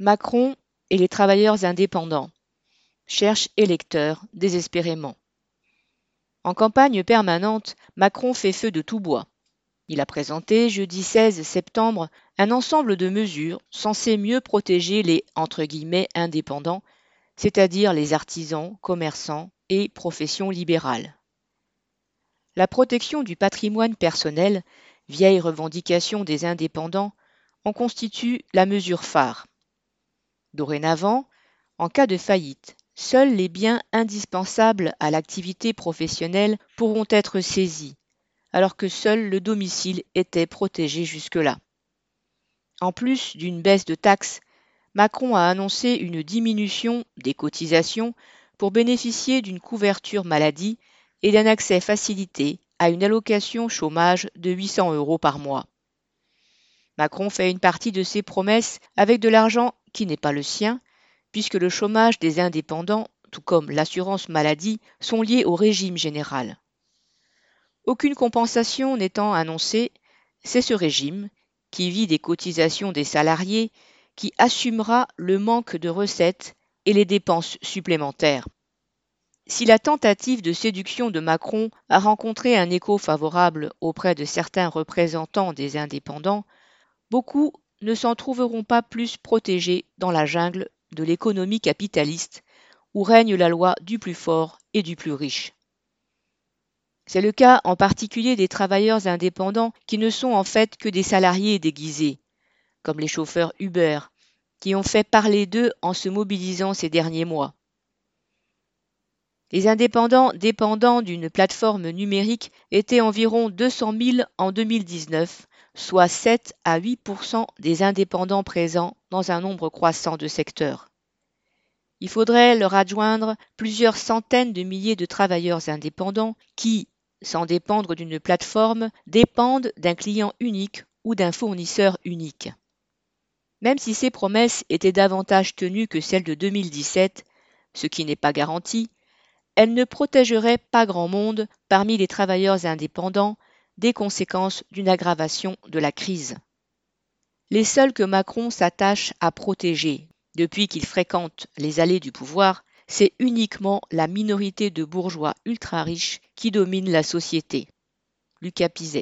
Macron et les travailleurs indépendants cherchent électeurs désespérément. En campagne permanente, Macron fait feu de tout bois. Il a présenté jeudi 16 septembre un ensemble de mesures censées mieux protéger les indépendants, c'est-à-dire les artisans, commerçants et professions libérales. La protection du patrimoine personnel, vieille revendication des indépendants, en constitue la mesure phare. Dorénavant, en cas de faillite, seuls les biens indispensables à l'activité professionnelle pourront être saisis, alors que seul le domicile était protégé jusque-là. En plus d'une baisse de taxes, Macron a annoncé une diminution des cotisations pour bénéficier d'une couverture maladie et d'un accès facilité à une allocation chômage de 800 euros par mois. Macron fait une partie de ses promesses avec de l'argent qui n'est pas le sien, puisque le chômage des indépendants, tout comme l'assurance maladie, sont liés au régime général. Aucune compensation n'étant annoncée, c'est ce régime, qui vit des cotisations des salariés, qui assumera le manque de recettes et les dépenses supplémentaires. Si la tentative de séduction de Macron a rencontré un écho favorable auprès de certains représentants des indépendants, beaucoup ne s'en trouveront pas plus protégés dans la jungle de l'économie capitaliste où règne la loi du plus fort et du plus riche. C'est le cas en particulier des travailleurs indépendants qui ne sont en fait que des salariés déguisés, comme les chauffeurs Uber, qui ont fait parler d'eux en se mobilisant ces derniers mois. Les indépendants dépendants d'une plateforme numérique étaient environ 200 000 en 2019, soit 7 à 8% des indépendants présents dans un nombre croissant de secteurs. Il faudrait leur adjoindre plusieurs centaines de milliers de travailleurs indépendants qui, sans dépendre d'une plateforme, dépendent d'un client unique ou d'un fournisseur unique. Même si ces promesses étaient davantage tenues que celles de 2017, ce qui n'est pas garanti, elles ne protégeraient pas grand monde parmi les travailleurs indépendants des conséquences d'une aggravation de la crise. Les seuls que Macron s'attache à protéger depuis qu'il fréquente les allées du pouvoir, c'est uniquement la minorité de bourgeois ultra riches qui domine la société. Lucas Pizet.